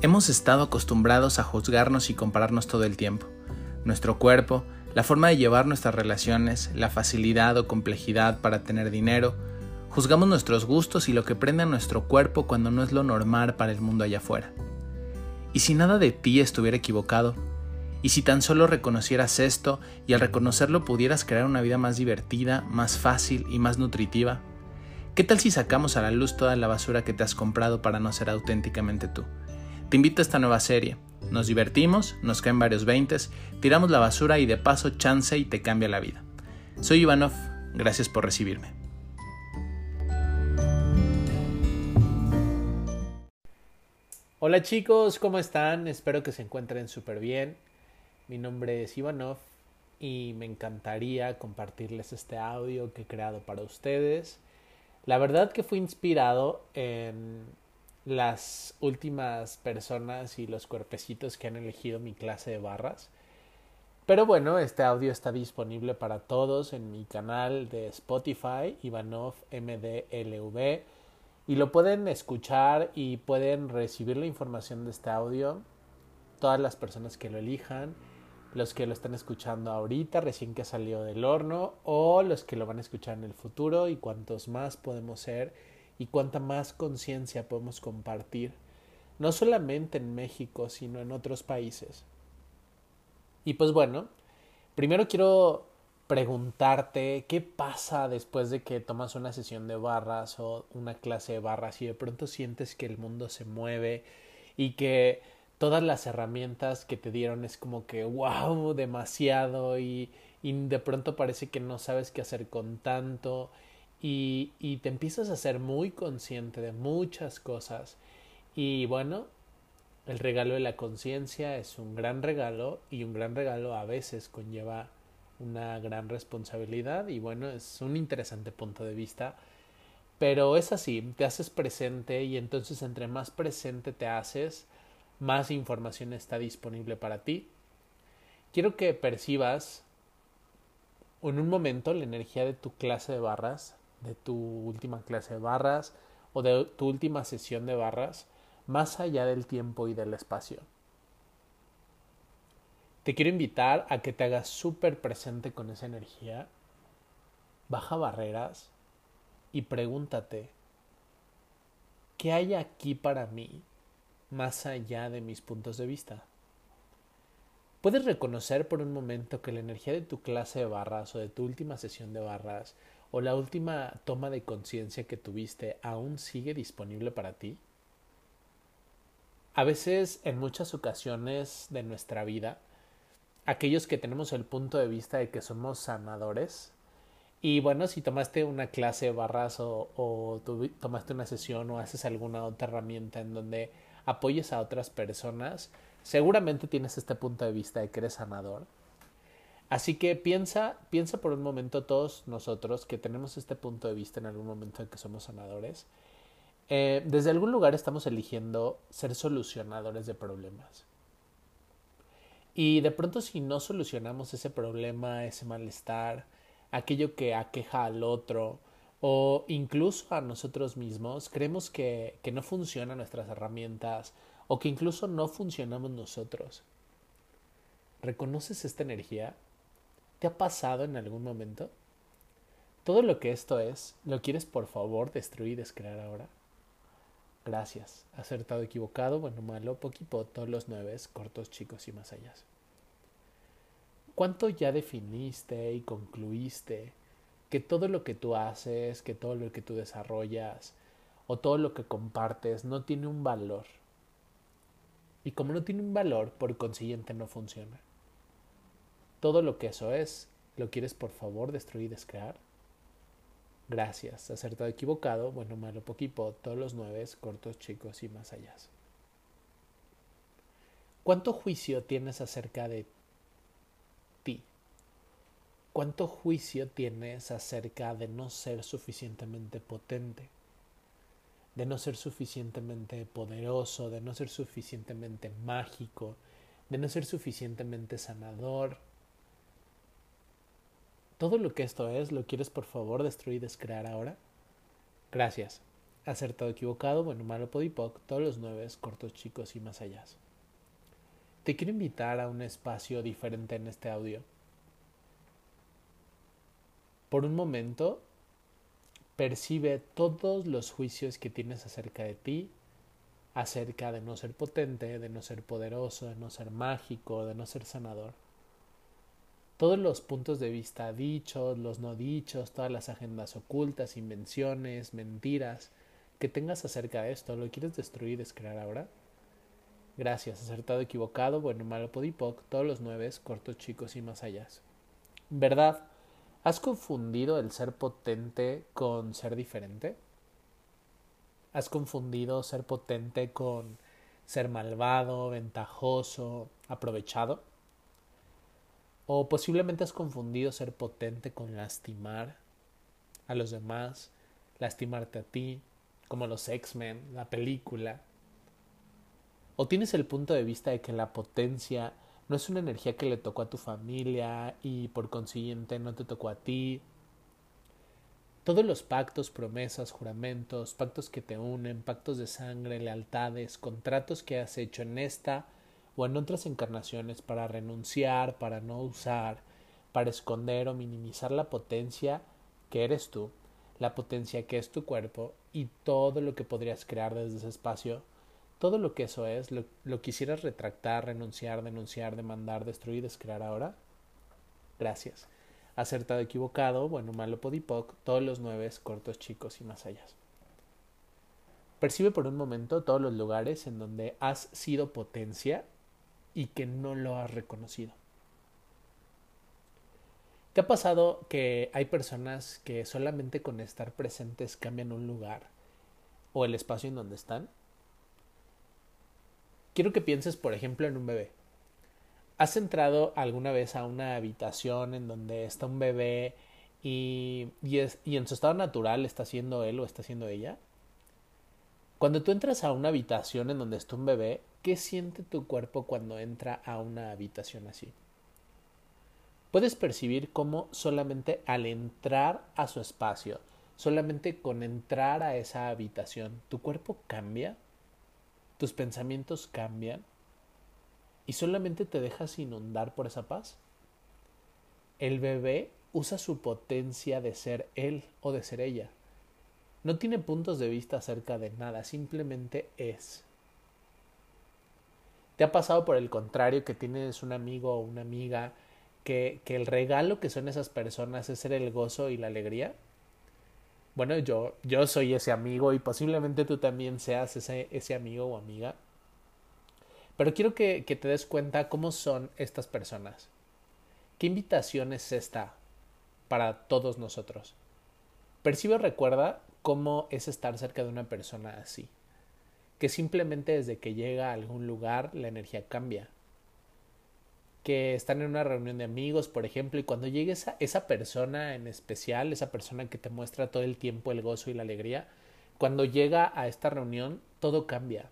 Hemos estado acostumbrados a juzgarnos y compararnos todo el tiempo. Nuestro cuerpo, la forma de llevar nuestras relaciones, la facilidad o complejidad para tener dinero, juzgamos nuestros gustos y lo que prende a nuestro cuerpo cuando no es lo normal para el mundo allá afuera. ¿Y si nada de ti estuviera equivocado? ¿Y si tan solo reconocieras esto y al reconocerlo pudieras crear una vida más divertida, más fácil y más nutritiva? ¿Qué tal si sacamos a la luz toda la basura que te has comprado para no ser auténticamente tú? Te invito a esta nueva serie. Nos divertimos, nos caen varios veintes, tiramos la basura y de paso chance y te cambia la vida. Soy Ivanov, gracias por recibirme. Hola chicos, ¿cómo están? Espero que se encuentren súper bien. Mi nombre es Ivanov y me encantaría compartirles este audio que he creado para ustedes. La verdad que fui inspirado en las últimas personas y los cuerpecitos que han elegido mi clase de barras. Pero bueno, este audio está disponible para todos en mi canal de Spotify, Ivanov MDLV, y lo pueden escuchar y pueden recibir la información de este audio todas las personas que lo elijan, los que lo están escuchando ahorita, recién que salió del horno, o los que lo van a escuchar en el futuro y cuantos más podemos ser y cuánta más conciencia podemos compartir, no solamente en México, sino en otros países. Y pues bueno, primero quiero preguntarte qué pasa después de que tomas una sesión de barras o una clase de barras y de pronto sientes que el mundo se mueve y que todas las herramientas que te dieron es como que wow, demasiado y, y de pronto parece que no sabes qué hacer con tanto y, te empiezas a ser muy consciente de muchas cosas. Y bueno, el regalo de la conciencia es un gran regalo y un gran regalo a veces conlleva una gran responsabilidad y bueno, es un interesante punto de vista. Pero es así, te haces presente y entonces entre más presente te haces, más información está disponible para ti. Quiero que percibas en un momento la energía de tu clase de barras de tu última clase de barras o de tu última sesión de barras más allá del tiempo y del espacio. Te quiero invitar a que te hagas súper presente con esa energía, baja barreras y pregúntate, ¿qué hay aquí para mí más allá de mis puntos de vista? Puedes reconocer por un momento que la energía de tu clase de barras o de tu última sesión de barras o la última toma de conciencia que tuviste aún sigue disponible para ti? A veces, en muchas ocasiones de nuestra vida, aquellos que tenemos el punto de vista de que somos sanadores, y bueno, si tomaste una clase barras o, o tomaste una sesión o haces alguna otra herramienta en donde apoyes a otras personas, seguramente tienes este punto de vista de que eres sanador. Así que piensa, piensa por un momento todos nosotros que tenemos este punto de vista en algún momento de que somos sanadores. Eh, desde algún lugar estamos eligiendo ser solucionadores de problemas. Y de pronto si no solucionamos ese problema, ese malestar, aquello que aqueja al otro o incluso a nosotros mismos, creemos que, que no funcionan nuestras herramientas o que incluso no funcionamos nosotros. ¿Reconoces esta energía? ¿Te ha pasado en algún momento? Todo lo que esto es, ¿lo quieres por favor destruir y descrear ahora? Gracias. Acertado, equivocado, bueno, malo, poquito, todos los nueve, cortos, chicos y más allá. ¿Cuánto ya definiste y concluiste que todo lo que tú haces, que todo lo que tú desarrollas o todo lo que compartes no tiene un valor? Y como no tiene un valor, por consiguiente no funciona. Todo lo que eso es, ¿lo quieres por favor destruir y descrear? Gracias, acertado, equivocado, bueno, malo, poquito, todos los nueve, cortos, chicos y más allá. ¿Cuánto juicio tienes acerca de ti? ¿Cuánto juicio tienes acerca de no ser suficientemente potente? De no ser suficientemente poderoso, de no ser suficientemente mágico, de no ser suficientemente sanador, todo lo que esto es, ¿lo quieres por favor destruir y descrear ahora? Gracias. acertado, equivocado, bueno, malo, podipoc, todos los nueve, cortos, chicos y más allá. Te quiero invitar a un espacio diferente en este audio. Por un momento, percibe todos los juicios que tienes acerca de ti, acerca de no ser potente, de no ser poderoso, de no ser mágico, de no ser sanador. Todos los puntos de vista dichos, los no dichos, todas las agendas ocultas, invenciones, mentiras que tengas acerca de esto, ¿lo quieres destruir, descrear ahora? Gracias, acertado, equivocado, bueno, malo, podipoc, todos los nueve, cortos, chicos y más allá. ¿Verdad? ¿Has confundido el ser potente con ser diferente? ¿Has confundido ser potente con ser malvado, ventajoso, aprovechado? ¿O posiblemente has confundido ser potente con lastimar a los demás, lastimarte a ti, como los X-Men, la película? ¿O tienes el punto de vista de que la potencia no es una energía que le tocó a tu familia y por consiguiente no te tocó a ti? Todos los pactos, promesas, juramentos, pactos que te unen, pactos de sangre, lealtades, contratos que has hecho en esta o en otras encarnaciones para renunciar, para no usar, para esconder o minimizar la potencia que eres tú, la potencia que es tu cuerpo y todo lo que podrías crear desde ese espacio, todo lo que eso es, lo, quisieras retractar, renunciar, denunciar, demandar, destruir, descrear ahora. Gracias acertado, equivocado, bueno, malo, podipoc, todos los nueve, cortos, chicos y más allá. Percibe por un momento todos los lugares en donde has sido potencia y que no lo has reconocido. ¿Te ha pasado que hay personas que solamente con estar presentes cambian un lugar o el espacio en donde están? Quiero que pienses, por ejemplo, en un bebé. ¿Has entrado alguna vez a una habitación en donde está un bebé y, y, en su estado natural está siendo él o está siendo ella? Cuando tú entras a una habitación en donde está un bebé, ¿qué siente tu cuerpo cuando entra a una habitación así? Puedes percibir cómo solamente al entrar a su espacio, solamente con entrar a esa habitación, tu cuerpo cambia, tus pensamientos cambian, y solamente te dejas inundar por esa paz. El bebé usa su potencia de ser él o de ser ella. No tiene puntos de vista acerca de nada, simplemente es. ¿Te ha pasado por el contrario que tienes un amigo o una amiga que, que el regalo que son esas personas es ser el gozo y la alegría? Bueno, yo, yo soy ese amigo y posiblemente tú también seas ese, ese amigo o amiga. Pero quiero que, te des cuenta cómo son estas personas. ¿Qué invitación es esta para todos nosotros? Percibe recuerda cómo es estar cerca de una persona así. Que simplemente desde que llega a algún lugar la energía cambia. Que están en una reunión de amigos, por ejemplo, y cuando llegue esa, esa persona en especial, esa persona que te muestra todo el tiempo el gozo y la alegría, cuando llega a esta reunión todo cambia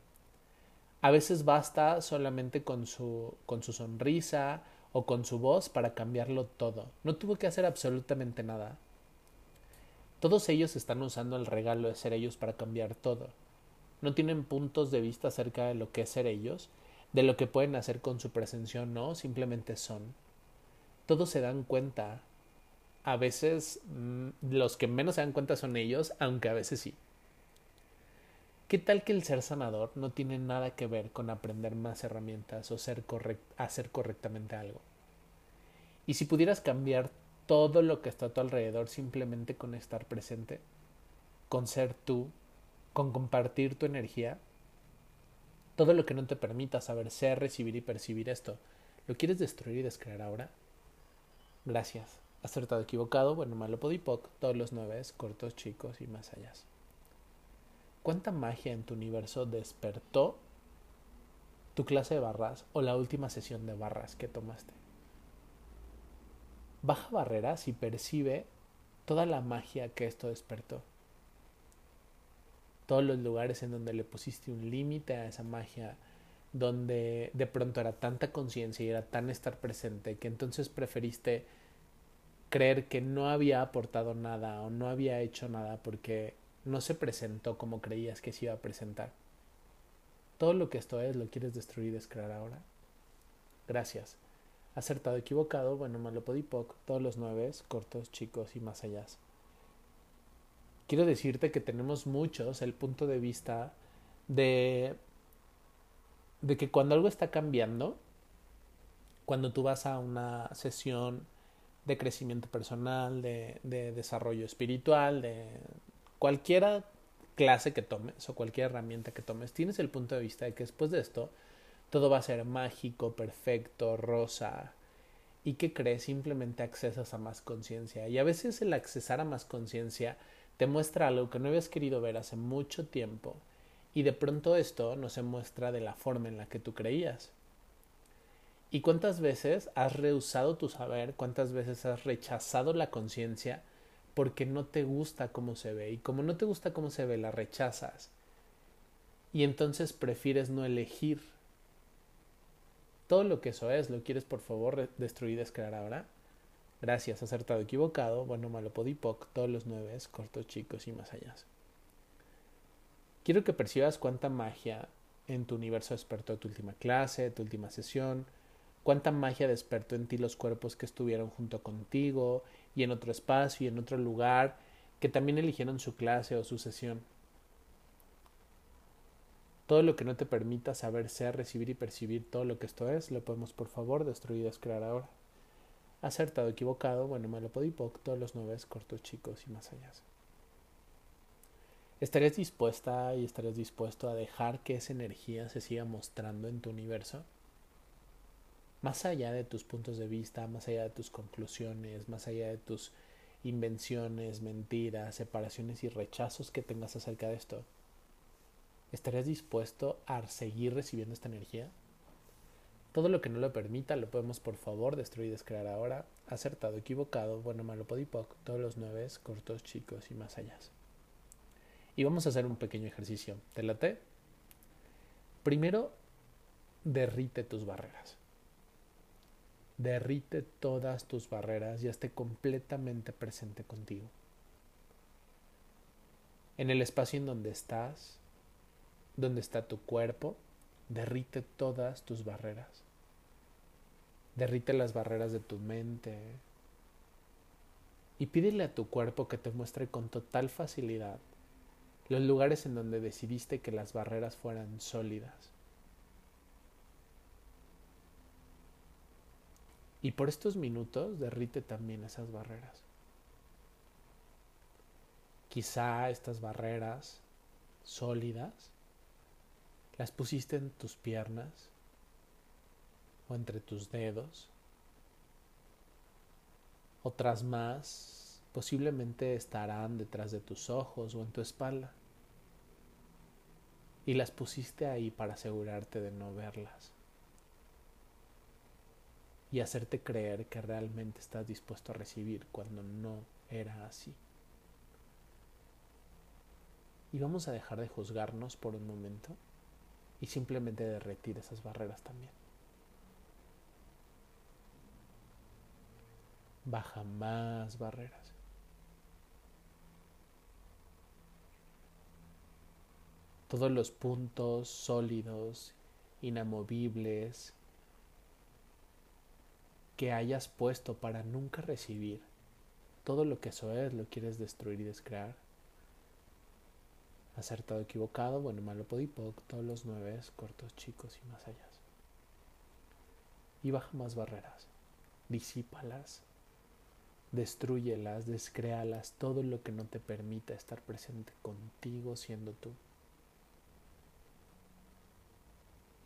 a veces basta solamente con su, con su sonrisa o con su voz para cambiarlo todo. No tuvo que hacer absolutamente nada. Todos ellos están usando el regalo de ser ellos para cambiar todo. No tienen puntos de vista acerca de lo que es ser ellos, de lo que pueden hacer con su presencia o no, simplemente son. Todos se dan cuenta. A veces mm, los que menos se dan cuenta son ellos, aunque a veces sí. ¿Qué tal que el ser sanador no tiene nada que ver con aprender más herramientas o hacer correctamente algo? Y si pudieras cambiar todo lo que está a tu alrededor simplemente con estar presente, con ser tú, con compartir tu energía, todo lo que no te permita saber ser, recibir y percibir esto, ¿lo quieres destruir y descrear ahora? Gracias. Acertado, equivocado, bueno, malo, podipoc, todos los nueve, cortos, chicos y más allá. ¿Cuánta magia en tu universo despertó tu clase de barras o la última sesión de barras que tomaste? Baja barreras y percibe toda la magia que esto despertó. Todos los lugares en donde le pusiste un límite a esa magia, donde de pronto era tanta conciencia y era tan estar presente que entonces preferiste creer que no había aportado nada o no había hecho nada porque no se presentó como creías que se iba a presentar. Todo lo que esto es lo quieres destruir y descrear ahora. Gracias. Acertado, equivocado, bueno, malo, podipoc, todos los nueve, cortos, chicos y más allá. Quiero decirte que tenemos muchos el punto de vista de, de que cuando algo está cambiando, cuando tú vas a una sesión de crecimiento personal, de, de desarrollo espiritual, de cualquiera clase que tomes o cualquier herramienta que tomes, tienes el punto de vista de que después de esto todo va a ser mágico, perfecto, rosa. ¿Y qué crees? Simplemente accesas a más conciencia. Y a veces el accesar a más conciencia te muestra algo que no habías querido ver hace mucho tiempo. Y de pronto esto no se muestra de la forma en la que tú creías. ¿Y cuántas veces has rehusado tu saber? ¿Cuántas veces has rechazado la conciencia porque no te gusta cómo se ve? Y como no te gusta cómo se ve, la rechazas. Y entonces prefieres no elegir todo lo que eso es, ¿lo quieres por favor destruir descrear ahora? Gracias, acertado, equivocado, bueno, malo, podipoc, todos los nueve, cortos, chicos y más allá. Quiero que percibas cuánta magia en tu universo despertó tu última clase, tu última sesión, cuánta magia despertó en ti los cuerpos que estuvieron junto contigo y en otro espacio y en otro lugar, que también eligieron su clase o su sesión. Todo lo que no te permita saber, ser, recibir y percibir todo lo que esto es, lo podemos por favor destruir y descrear ahora. Acertado, equivocado, bueno, malo, podipoc, todos los nueve, cortos, chicos y más allá. ¿Estarías dispuesta y estarías dispuesto a dejar que esa energía se siga mostrando en tu universo? Más allá de tus puntos de vista, más allá de tus conclusiones, más allá de tus invenciones, mentiras, separaciones y rechazos que tengas acerca de esto. ¿Estarías dispuesto a seguir recibiendo esta energía? Todo lo que no lo permita lo podemos por favor destruir y descrear ahora. Acertado, equivocado, bueno, malo, podipoc, todos los nueve, cortos, chicos y más allá. Y vamos a hacer un pequeño ejercicio. ¿Te late? Primero, derrite tus barreras. Derrite todas tus barreras y esté completamente presente contigo. En el espacio en donde estás, donde está tu cuerpo, derrite todas tus barreras. Derrite las barreras de tu mente. Y pídele a tu cuerpo que te muestre con total facilidad los lugares en donde decidiste que las barreras fueran sólidas. Y por estos minutos derrite también esas barreras. Quizá estas barreras sólidas las pusiste en tus piernas o entre tus dedos. Otras más posiblemente estarán detrás de tus ojos o en tu espalda. Y las pusiste ahí para asegurarte de no verlas. Y hacerte creer que realmente estás dispuesto a recibir cuando no era así. Y vamos a dejar de juzgarnos por un momento y simplemente derretir esas barreras también. Baja más barreras. Todos los puntos sólidos, inamovibles, que hayas puesto para nunca recibir, todo lo que eso es lo quieres destruir y descrear acertado, equivocado, bueno, malo, podipoc, todos los nueve, cortos, chicos y más allá. Y baja más barreras, disípalas, destruyelas, descréalas, todo lo que no te permita estar presente contigo siendo tú.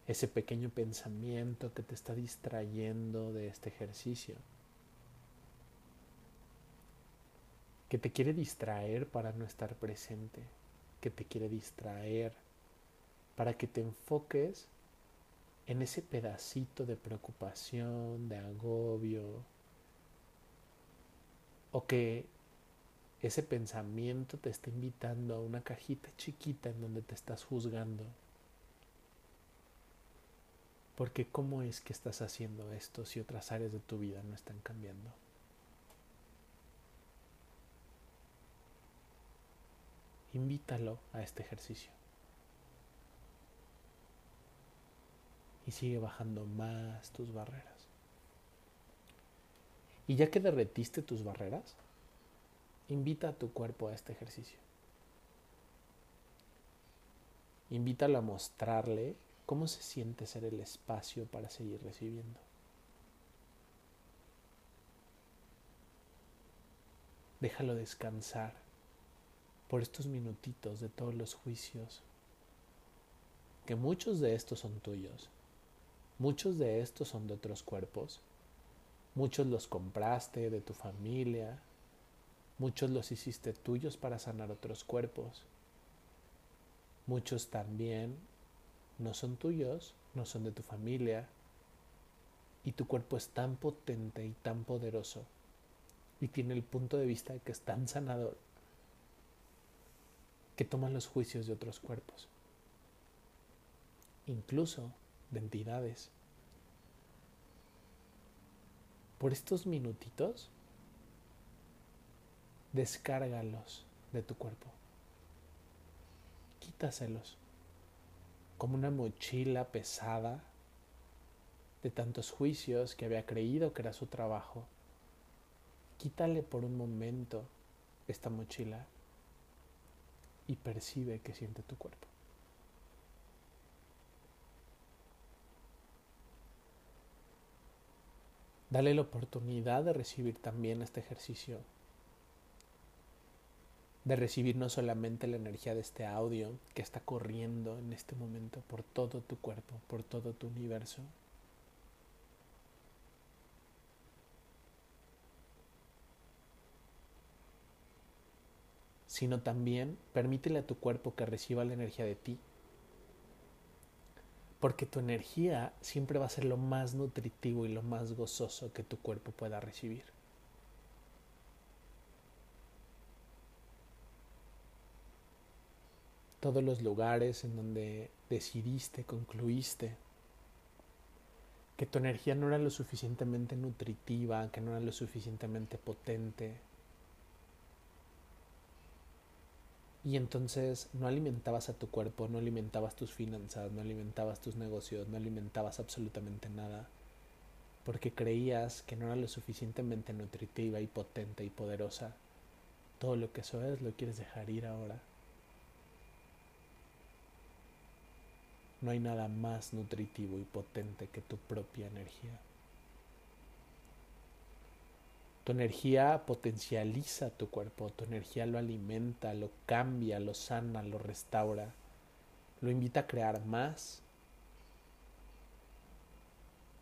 Ese pequeño pensamiento que te está distrayendo de este ejercicio. que te quiere distraer para no estar presente que te quiere distraer, para que te enfoques en ese pedacito de preocupación, de agobio, o que ese pensamiento te está invitando a una cajita chiquita en donde te estás juzgando. Porque ¿cómo es que estás haciendo esto si otras áreas de tu vida no están cambiando? Invítalo a este ejercicio. Y sigue bajando más tus barreras. Y ya que derretiste tus barreras, invita a tu cuerpo a este ejercicio. Invítalo a mostrarle cómo se siente ser el espacio para seguir recibiendo. Déjalo descansar por estos minutitos de todos los juicios, que muchos de estos son tuyos, muchos de estos son de otros cuerpos, muchos los compraste de tu familia, muchos los hiciste tuyos para sanar otros cuerpos, muchos también no son tuyos, no son de tu familia, y tu cuerpo es tan potente y tan poderoso y tiene el punto de vista de que es tan sanador que toman los juicios de otros cuerpos, incluso de entidades. Por estos minutitos, descárgalos de tu cuerpo. Quítaselos como una mochila pesada de tantos juicios que había creído que era su trabajo. Quítale por un momento esta mochila y percibe que siente tu cuerpo. Dale la oportunidad de recibir también este ejercicio, de recibir no solamente la energía de este audio que está corriendo en este momento por todo tu cuerpo, por todo tu universo, sino también permítele a tu cuerpo que reciba la energía de ti. Porque tu energía siempre va a ser lo más nutritivo y lo más gozoso que tu cuerpo pueda recibir. Todos los lugares en donde decidiste, concluiste que tu energía no era lo suficientemente nutritiva, que no era lo suficientemente potente, Y entonces no alimentabas a tu cuerpo, no alimentabas tus finanzas, no alimentabas tus negocios, no alimentabas absolutamente nada, porque creías que no era lo suficientemente nutritiva y potente y poderosa. Todo lo que eso es lo quieres dejar ir ahora. No hay nada más nutritivo y potente que tu propia energía. Tu energía potencializa tu cuerpo, tu energía lo alimenta, lo cambia, lo sana, lo restaura, lo invita a crear más,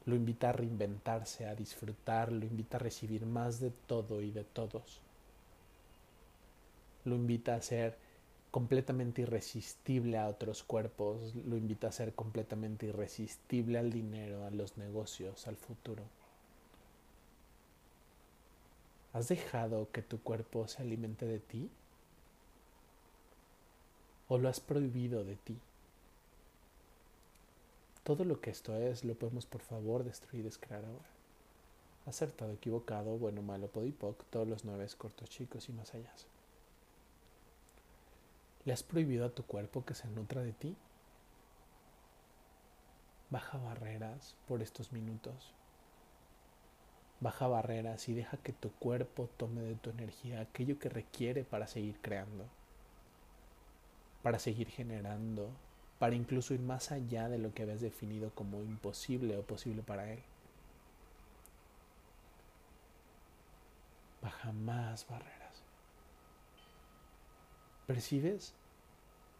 lo invita a reinventarse, a disfrutar, lo invita a recibir más de todo y de todos. Lo invita a ser completamente irresistible a otros cuerpos, lo invita a ser completamente irresistible al dinero, a los negocios, al futuro. ¿Has dejado que tu cuerpo se alimente de ti? ¿O lo has prohibido de ti? Todo lo que esto es lo podemos por favor destruir y descrear ahora. Acertado, equivocado, bueno, malo, podipoc, todos los nueve cortos chicos y más allá. ¿Le has prohibido a tu cuerpo que se nutra de ti? Baja barreras por estos minutos. Baja barreras y deja que tu cuerpo tome de tu energía aquello que requiere para seguir creando, para seguir generando, para incluso ir más allá de lo que habías definido como imposible o posible para él. Baja más barreras. ¿Percibes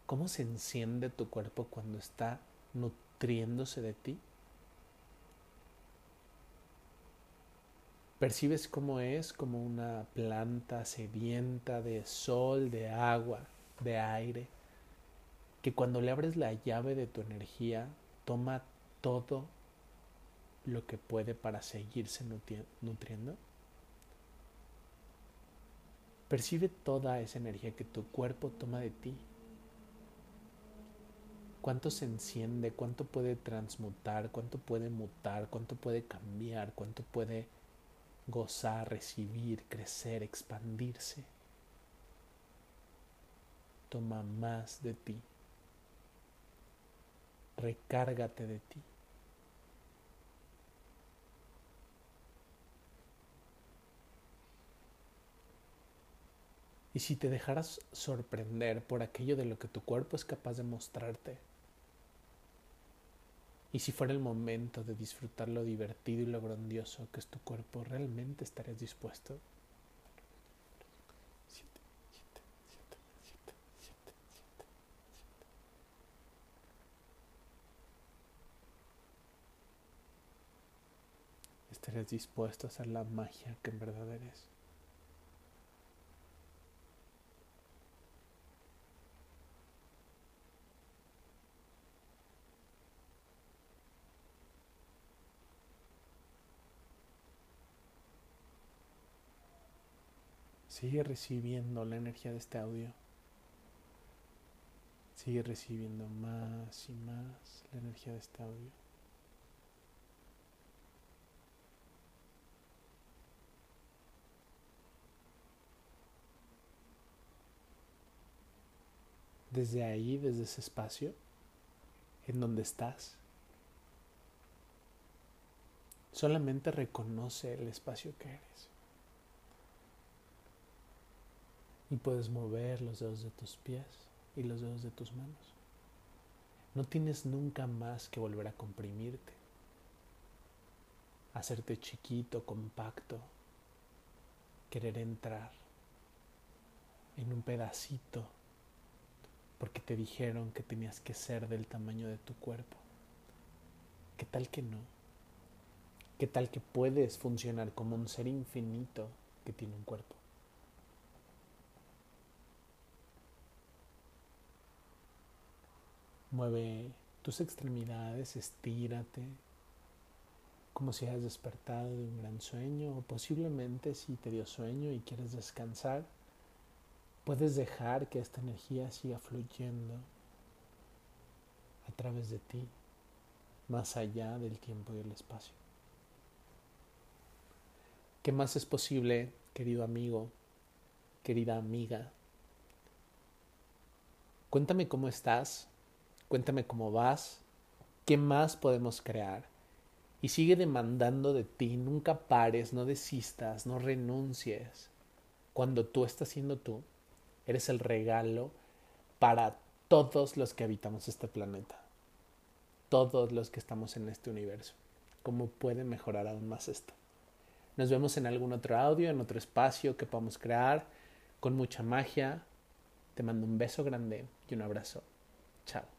cómo se enciende tu cuerpo cuando está nutriéndose de ti? Percibes cómo es como una planta sedienta de sol, de agua, de aire, que cuando le abres la llave de tu energía, toma todo lo que puede para seguirse nutriendo. Percibe toda esa energía que tu cuerpo toma de ti. Cuánto se enciende, cuánto puede transmutar, cuánto puede mutar, cuánto puede cambiar, cuánto puede gozar, recibir, crecer, expandirse. toma más de ti. Recárgate de ti. Y si te dejaras sorprender por aquello de lo que tu cuerpo es capaz de mostrarte, y si fuera el momento de disfrutar lo divertido y lo grandioso que es tu cuerpo, ¿realmente estarías dispuesto? ¿Estarías dispuesto a hacer la magia que en verdad eres? Sigue recibiendo la energía de este audio. Sigue recibiendo más y más la energía de este audio. Desde ahí, desde ese espacio, en donde estás, solamente reconoce el espacio que eres. Y puedes mover los dedos de tus pies y los dedos de tus manos. No tienes nunca más que volver a comprimirte, hacerte chiquito, compacto, querer entrar en un pedacito porque te dijeron que tenías que ser del tamaño de tu cuerpo. ¿Qué tal que no? ¿Qué tal que puedes funcionar como un ser infinito que tiene un cuerpo? Mueve tus extremidades, estírate, como si hayas despertado de un gran sueño o posiblemente si te dio sueño y quieres descansar, puedes dejar que esta energía siga fluyendo a través de ti, más allá del tiempo y el espacio. ¿Qué más es posible, querido amigo, querida amiga? Cuéntame cómo estás, Cuéntame cómo vas, qué más podemos crear. Y sigue demandando de ti, nunca pares, no desistas, no renuncies. Cuando tú estás siendo tú, eres el regalo para todos los que habitamos este planeta, todos los que estamos en este universo. ¿Cómo puede mejorar aún más esto? Nos vemos en algún otro audio, en otro espacio que podamos crear con mucha magia. Te mando un beso grande y un abrazo. Chao.